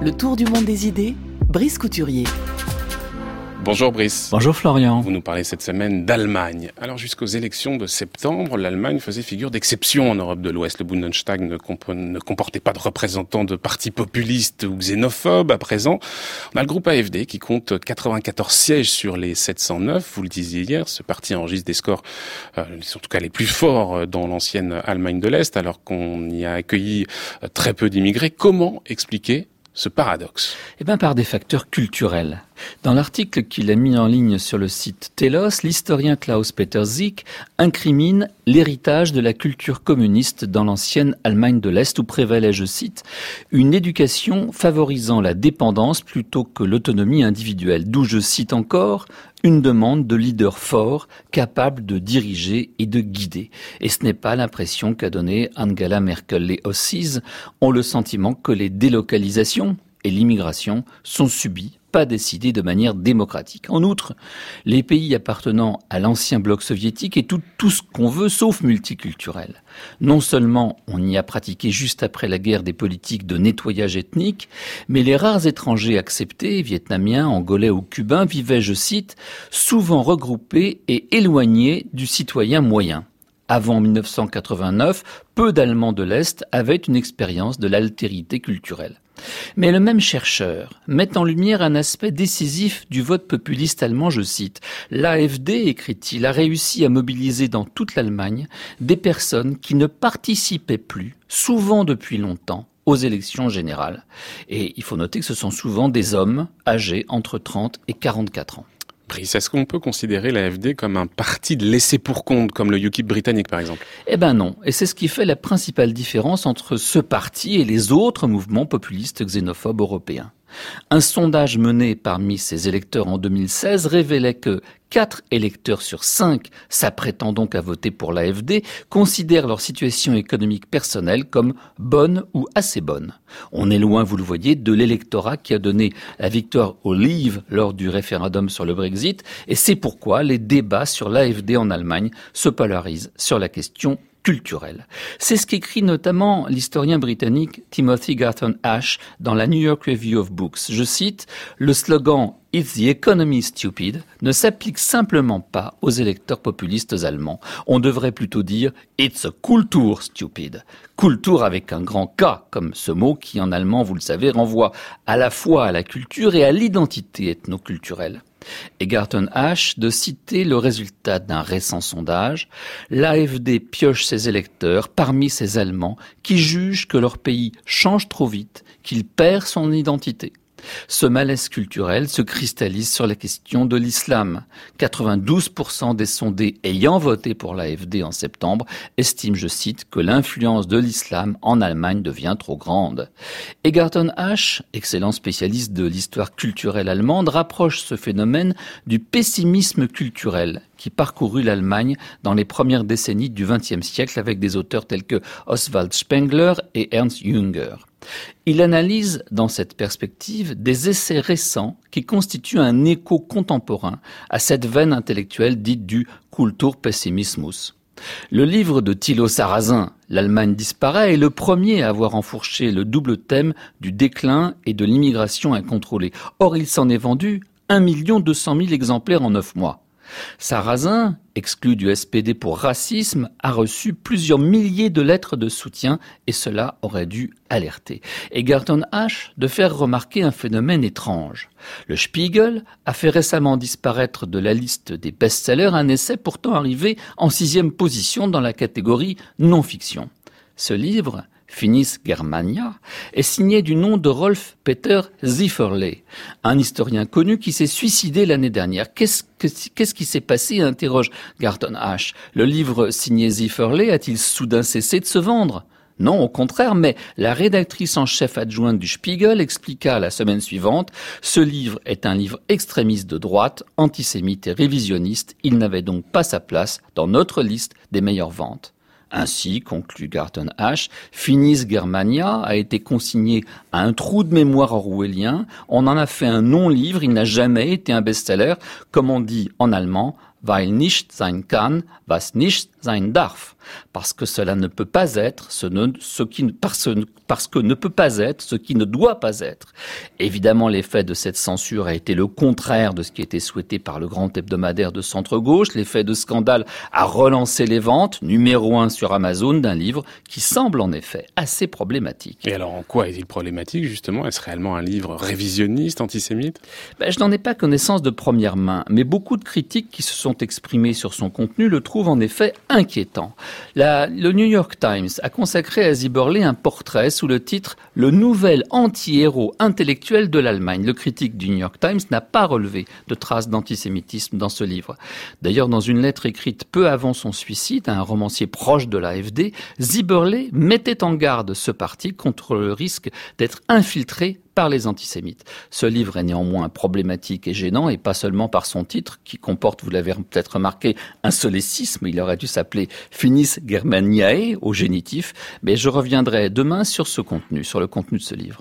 Le tour du monde des idées, Brice Couturier. Bonjour Brice. Bonjour Florian. Vous nous parlez cette semaine d'Allemagne. Alors jusqu'aux élections de septembre, l'Allemagne faisait figure d'exception en Europe de l'Ouest. Le Bundestag ne, ne, comportait pas de représentants de partis populistes ou xénophobes. À présent, on a le groupe AFD qui compte 94 sièges sur les 709. Vous le disiez hier, ce parti enregistre des scores, euh, en tout cas les plus forts euh, dans l'ancienne Allemagne de l'Est, alors qu'on y a accueilli euh, très peu d'immigrés. Comment expliquer ce paradoxe Eh bien, par des facteurs culturels. Dans l'article qu'il a mis en ligne sur le site Telos, l'historien Klaus-Peter Zick incrimine l'héritage de la culture communiste dans l'ancienne Allemagne de l'Est où prévalait, je cite, une éducation favorisant la dépendance plutôt que l'autonomie individuelle, d'où je cite encore une demande de leader fort, capable de diriger et de guider. Et ce n'est pas l'impression qu'a donné Angela Merkel. Les Ossis ont le sentiment que les délocalisations et l'immigration sont subies pas décidé de manière démocratique. En outre, les pays appartenant à l'ancien bloc soviétique est tout, tout ce qu'on veut sauf multiculturel. Non seulement on y a pratiqué juste après la guerre des politiques de nettoyage ethnique, mais les rares étrangers acceptés, vietnamiens, angolais ou cubains, vivaient, je cite, souvent regroupés et éloignés du citoyen moyen. Avant 1989, peu d'Allemands de l'Est avaient une expérience de l'altérité culturelle. Mais le même chercheur met en lumière un aspect décisif du vote populiste allemand, je cite. L'AFD, écrit-il, a réussi à mobiliser dans toute l'Allemagne des personnes qui ne participaient plus, souvent depuis longtemps, aux élections générales. Et il faut noter que ce sont souvent des hommes âgés entre 30 et 44 ans. Brice, est-ce qu'on peut considérer l'AFD comme un parti de laissé pour compte, comme le UKIP britannique par exemple? Eh ben non, et c'est ce qui fait la principale différence entre ce parti et les autres mouvements populistes xénophobes européens. Un sondage mené parmi ses électeurs en 2016 révélait que 4 électeurs sur 5 s'apprêtant donc à voter pour l'AFD considèrent leur situation économique personnelle comme bonne ou assez bonne. On est loin, vous le voyez, de l'électorat qui a donné la victoire au Leave lors du référendum sur le Brexit et c'est pourquoi les débats sur l'AFD en Allemagne se polarisent sur la question c'est ce qu'écrit notamment l'historien britannique Timothy Garton Ash dans la New York Review of Books. Je cite, le slogan Is the economy stupid ne s'applique simplement pas aux électeurs populistes allemands. On devrait plutôt dire It's a Kultur stupid. Kultur avec un grand K, comme ce mot qui en allemand, vous le savez, renvoie à la fois à la culture et à l'identité ethnoculturelle. Et Garton Ash de citer le résultat d'un récent sondage. L'AFD pioche ses électeurs parmi ces Allemands qui jugent que leur pays change trop vite, qu'il perd son identité. Ce malaise culturel se cristallise sur la question de l'islam. 92% des sondés ayant voté pour l'AFD en septembre estiment, je cite, que l'influence de l'islam en Allemagne devient trop grande. Egerton H, excellent spécialiste de l'histoire culturelle allemande, rapproche ce phénomène du pessimisme culturel qui parcourut l'Allemagne dans les premières décennies du XXe siècle avec des auteurs tels que Oswald Spengler et Ernst Jünger. Il analyse dans cette perspective des essais récents qui constituent un écho contemporain à cette veine intellectuelle dite du Kulturpessimismus. Le livre de Thilo Sarrazin, L'Allemagne disparaît, est le premier à avoir enfourché le double thème du déclin et de l'immigration incontrôlée. Or, il s'en est vendu 1 200 000 exemplaires en neuf mois. Sarrazin, exclu du SPD pour racisme, a reçu plusieurs milliers de lettres de soutien et cela aurait dû alerter. Et Garton H de faire remarquer un phénomène étrange. Le Spiegel a fait récemment disparaître de la liste des best-sellers un essai pourtant arrivé en sixième position dans la catégorie non-fiction. Ce livre, Finis Germania, est signé du nom de Rolf Peter Zifferle, un historien connu qui s'est suicidé l'année dernière. Qu'est-ce qui s'est passé interroge Garton H. Le livre signé Zifferle a-t-il soudain cessé de se vendre? Non, au contraire, mais la rédactrice en chef adjointe du Spiegel expliqua la semaine suivante, ce livre est un livre extrémiste de droite, antisémite et révisionniste, il n'avait donc pas sa place dans notre liste des meilleures ventes. Ainsi, conclut Garton H, Finis Germania a été consigné à un trou de mémoire orwellien. On en a fait un non-livre. Il n'a jamais été un best-seller. Comme on dit en allemand, weil nicht sein kann, was nicht sein darf. parce que cela ne peut pas être ce, ce qui, parce, parce que ne peut pas être ce qui ne doit pas être. Évidemment, l'effet de cette censure a été le contraire de ce qui était souhaité par le grand hebdomadaire de centre-gauche. L'effet de scandale a relancé les ventes, numéro un sur Amazon, d'un livre qui semble en effet assez problématique. Et alors, en quoi est-il problématique, justement? Est-ce réellement un livre révisionniste, antisémite? Ben, Je n'en ai pas connaissance de première main, mais beaucoup de critiques qui se sont exprimées sur son contenu le trouvent en effet inquiétant. Le New York Times a consacré à Ziberley un portrait sous le titre Le nouvel anti-héros intellectuel de l'Allemagne. Le critique du New York Times n'a pas relevé de traces d'antisémitisme dans ce livre. D'ailleurs, dans une lettre écrite peu avant son suicide à un romancier proche de l'AFD, Ziberley mettait en garde ce parti contre le risque d'être infiltré par les antisémites. Ce livre est néanmoins problématique et gênant, et pas seulement par son titre, qui comporte, vous l'avez peut-être remarqué, un solécisme. Il aurait dû s'appeler Finis Germaniae au génitif. Mais je reviendrai demain sur ce contenu, sur le contenu de ce livre.